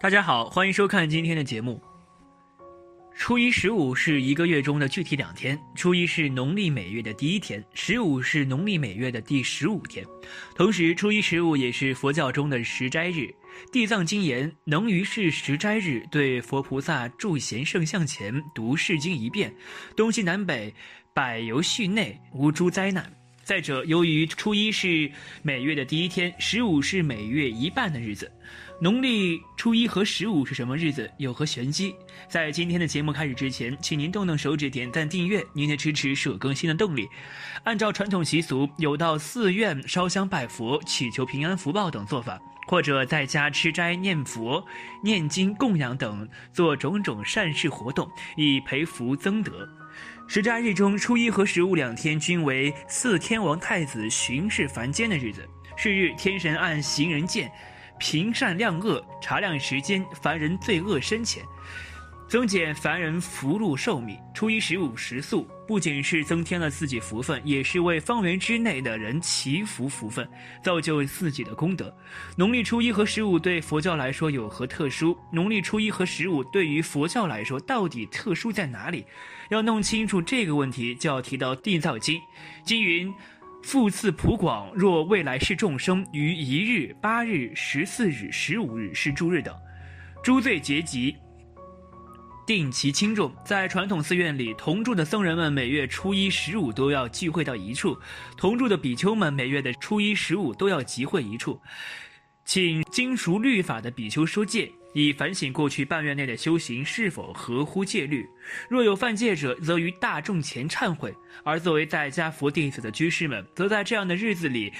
大家好，欢迎收看今天的节目。初一十五是一个月中的具体两天，初一是农历每月的第一天，十五是农历每月的第十五天。同时，初一十五也是佛教中的十斋日。地藏经言：能于是十斋日对佛菩萨住贤圣像前读世经一遍，东西南北百由序内，无诸灾难。再者，由于初一是每月的第一天，十五是每月一半的日子，农历初一和十五是什么日子，有何玄机？在今天的节目开始之前，请您动动手指点赞订阅，您的支持是我更新的动力。按照传统习俗，有到寺院烧香拜佛、祈求平安福报等做法，或者在家吃斋、念佛、念经、供养等，做种种善事活动，以培福增德。十斋日中，初一和十五两天均为四天王太子巡视凡间的日子。是日，天神按行人剑，平善量恶，查量时间，凡人罪恶深浅。增减凡人福禄寿命。初一十五食素，不仅是增添了自己福分，也是为方圆之内的人祈福福分，造就自己的功德。农历初一和十五对佛教来说有何特殊？农历初一和十五对于佛教来说到底特殊在哪里？要弄清楚这个问题，就要提到《地藏经》。经云：“复次普广，若未来世众生于一日、八日、十四日、十五日是诸日等，诸罪结集。”定其轻重，在传统寺院里，同住的僧人们每月初一、十五都要聚会到一处；同住的比丘们每月的初一、十五都要集会一处，请精熟律法的比丘说戒，以反省过去半月内的修行是否合乎戒律。若有犯戒者，则于大众前忏悔；而作为在家佛弟子的居士们，则在这样的日子里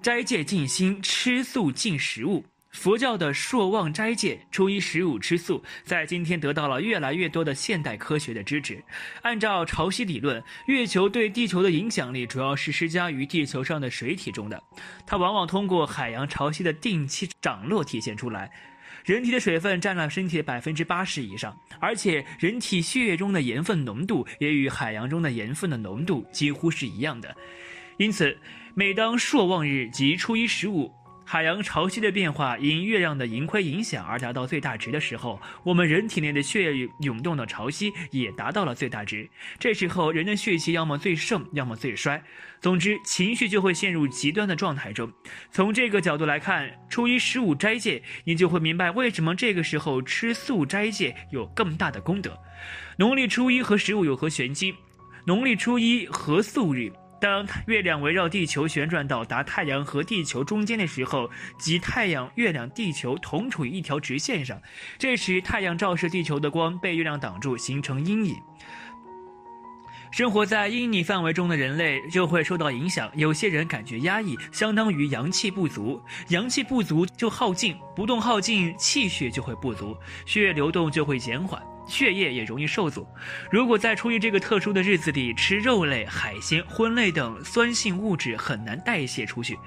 斋戒静心，吃素禁食物。佛教的朔望斋戒，初一十五吃素，在今天得到了越来越多的现代科学的支持。按照潮汐理论，月球对地球的影响力主要是施加于地球上的水体中的，它往往通过海洋潮汐的定期涨落体现出来。人体的水分占了身体的百分之八十以上，而且人体血液中的盐分浓度也与海洋中的盐分的浓度几乎是一样的。因此，每当朔望日及初一十五。海洋潮汐的变化因月亮的盈亏影响而达到最大值的时候，我们人体内的血液涌动的潮汐也达到了最大值。这时候，人的血气要么最盛，要么最衰，总之情绪就会陷入极端的状态中。从这个角度来看，初一十五斋戒，你就会明白为什么这个时候吃素斋戒有更大的功德。农历初一和十五有何玄机？农历初一和素日。当月亮围绕地球旋转到达太阳和地球中间的时候，即太阳、月亮、地球同处于一条直线上。这时，太阳照射地球的光被月亮挡住，形成阴影。生活在阴影范围中的人类就会受到影响。有些人感觉压抑，相当于阳气不足。阳气不足就耗尽，不动耗尽，气血就会不足，血液流动就会减缓。血液也容易受阻。如果在初一这个特殊的日子里吃肉类、海鲜、荤类等酸性物质，很难代谢出去，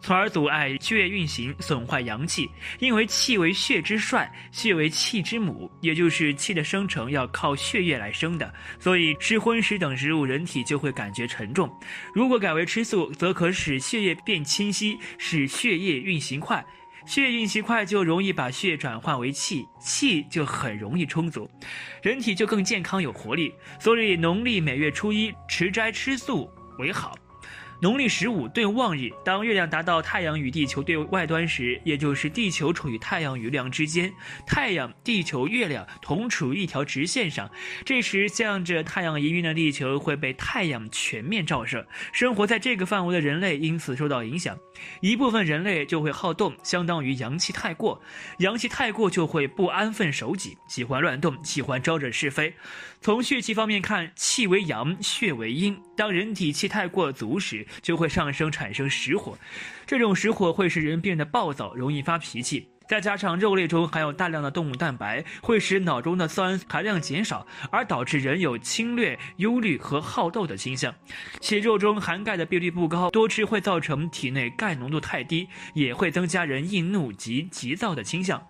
从而阻碍血液运行，损坏阳气。因为气为血之帅，血为气之母，也就是气的生成要靠血液来生的，所以吃荤食等食物，人体就会感觉沉重。如果改为吃素，则可使血液变清晰，使血液运行快。血运行快，就容易把血转换为气，气就很容易充足，人体就更健康有活力。所以农历每月初一持斋吃素为好。农历十五对望日，当月亮达到太阳与地球对外端时，也就是地球处于太阳与月亮之间，太阳、地球、月亮同处一条直线上。这时，向着太阳移运的地球会被太阳全面照射，生活在这个范围的人类因此受到影响。一部分人类就会好动，相当于阳气太过，阳气太过就会不安分守己，喜欢乱动，喜欢招惹是非。从血气方面看，气为阳，血为阴。当人体气太过足时，就会上升产生实火，这种实火会使人变得暴躁，容易发脾气。再加上肉类中含有大量的动物蛋白，会使脑中的酸含量减少，而导致人有侵略、忧虑和好斗的倾向。且肉中含钙的比例不高，多吃会造成体内钙浓度太低，也会增加人易怒及急躁的倾向。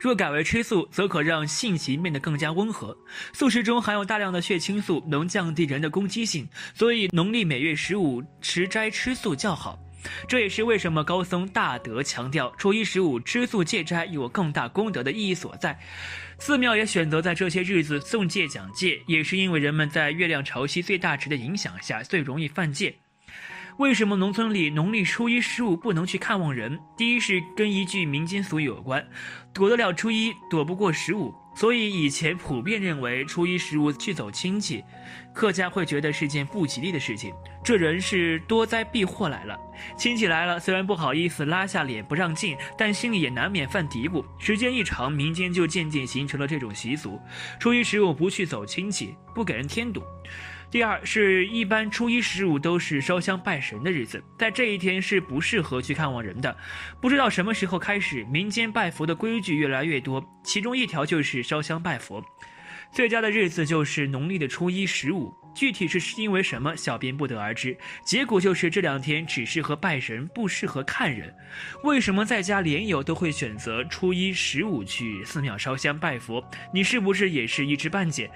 若改为吃素，则可让性情变得更加温和。素食中含有大量的血清素，能降低人的攻击性，所以农历每月十五持斋吃素较好。这也是为什么高僧大德强调初一十五吃素戒斋有更大功德的意义所在。寺庙也选择在这些日子诵戒讲戒，也是因为人们在月亮潮汐最大值的影响下最容易犯戒。为什么农村里农历初一十五不能去看望人？第一是跟一句民间俗语有关：“躲得了初一，躲不过十五。”所以以前普遍认为初一十五去走亲戚，客家会觉得是件不吉利的事情，这人是多灾避祸来了。亲戚来了，虽然不好意思拉下脸不让进，但心里也难免犯嘀咕。时间一长，民间就渐渐形成了这种习俗：初一十五不去走亲戚，不给人添堵。第二是一般初一十五都是烧香拜神的日子，在这一天是不适合去看望人的。不知道什么时候开始，民间拜佛的规矩越来越多，其中一条就是烧香拜佛。最佳的日子就是农历的初一十五，具体是因为什么，小编不得而知。结果就是这两天只适合拜神，不适合看人。为什么在家连友都会选择初一十五去寺庙烧香拜佛？你是不是也是一知半解？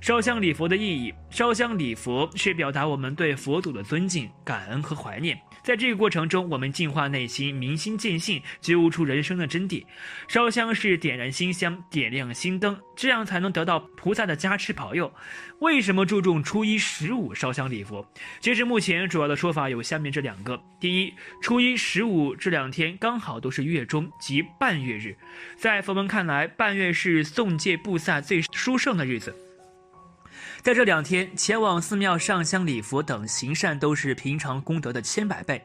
烧香礼佛的意义，烧香礼佛是表达我们对佛祖的尊敬、感恩和怀念。在这个过程中，我们净化内心，明心见性，觉悟出人生的真谛。烧香是点燃心香，点亮心灯，这样才能得到菩萨的加持保佑。为什么注重初初一十五烧香礼佛？截至目前，主要的说法有下面这两个：第一，初一十五这两天刚好都是月中，及半月日，在佛门看来，半月是送戒布萨最殊胜的日子。在这两天，前往寺庙上香礼佛等行善，都是平常功德的千百倍。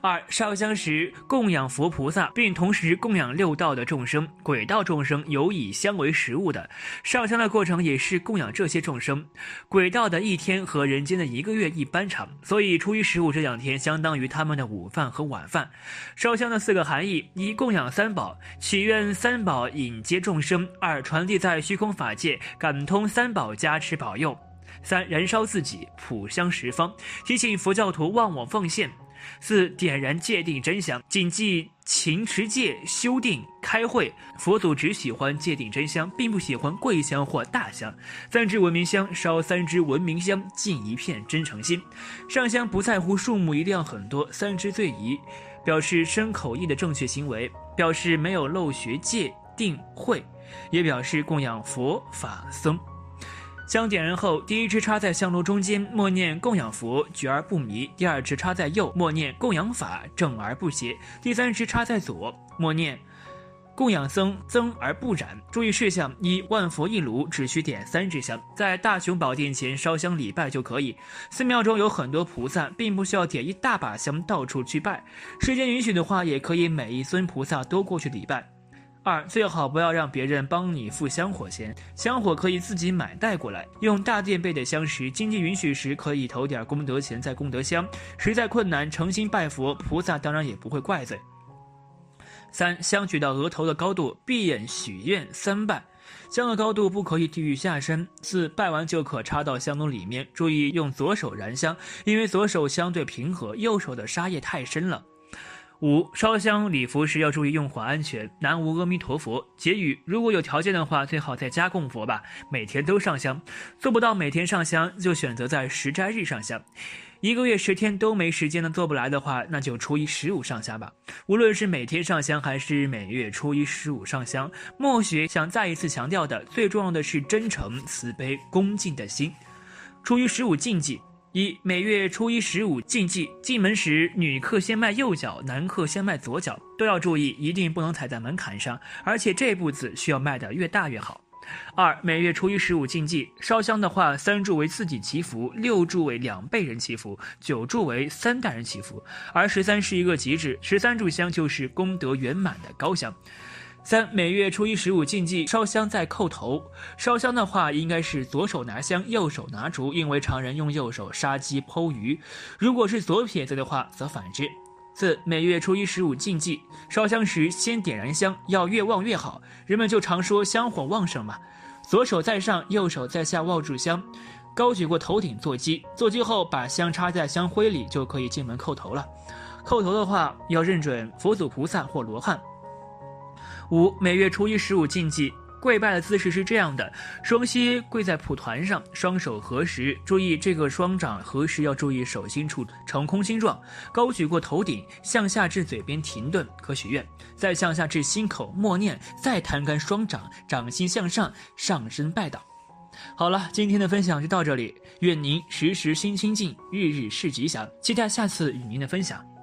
二烧香时供养佛菩萨，并同时供养六道的众生。鬼道众生有以香为食物的，上香的过程也是供养这些众生。鬼道的一天和人间的一个月一般长，所以初一十五这两天相当于他们的午饭和晚饭。烧香的四个含义：一、供养三宝，祈愿三宝引接众生；二、传递在虚空法界，感通三宝加持保佑；三、燃烧自己，普香十方，提醒佛教徒忘我奉献。四点燃戒定真香，谨记勤持戒、修定、开会。佛祖只喜欢戒定真香，并不喜欢贵香或大香。三支文明香，烧三支文明香，尽一片真诚心。上香不在乎数目，一定要很多，三支最宜，表示身口意的正确行为，表示没有漏学戒定慧，也表示供养佛法僧。香点燃后，第一支插在香炉中间，默念供养佛，举而不迷；第二支插在右，默念供养法，正而不邪；第三支插在左，默念供养僧，增而不染。注意事项：一、万佛一炉，只需点三支香，在大雄宝殿前烧香礼拜就可以。寺庙中有很多菩萨，并不需要点一大把香到处去拜。时间允许的话，也可以每一尊菩萨都过去礼拜。二最好不要让别人帮你付香火钱，香火可以自己买带过来。用大殿备的香时，经济允许时可以投点功德钱在功德箱。实在困难，诚心拜佛，菩萨当然也不会怪罪。三香举到额头的高度，闭眼许愿三拜，香的高度不可以低于下身。四拜完就可插到香炉里面，注意用左手燃香，因为左手相对平和，右手的沙业太深了。五烧香礼佛时要注意用火安全。南无阿弥陀佛。结语：如果有条件的话，最好在家供佛吧，每天都上香。做不到每天上香，就选择在十斋日上香。一个月十天都没时间的做不来的话，那就初一十五上香吧。无论是每天上香还是每月初一十五上香，默学想再一次强调的，最重要的是真诚、慈悲、恭敬的心。初一十五禁忌。一每月初一十五禁忌，进门时女客先迈右脚，男客先迈左脚，都要注意，一定不能踩在门槛上，而且这步子需要迈得越大越好。二每月初一十五禁忌，烧香的话，三柱为自己祈福，六柱为两辈人祈福，九柱为三代人祈福，而十三是一个极致，十三炷香就是功德圆满的高香。三每月初一十五禁忌烧香再叩头，烧香的话应该是左手拿香，右手拿烛，因为常人用右手杀鸡剖鱼。如果是左撇子的话，则反之。四每月初一十五禁忌烧香时先点燃香，要越旺越好。人们就常说香火旺盛嘛。左手在上，右手在下握住香，高举过头顶坐鸡。坐鸡后把香插在香灰里，就可以进门叩头了。叩头的话要认准佛祖菩萨或罗汉。五每月初一十五禁忌跪拜的姿势是这样的：双膝跪在蒲团上，双手合十，注意这个双掌合十要注意手心处呈空心状，高举过头顶，向下至嘴边停顿，可许愿；再向下至心口默念，再摊开双掌，掌心向上，上身拜倒。好了，今天的分享就到这里，愿您时时心清静，日日事吉祥，期待下次与您的分享。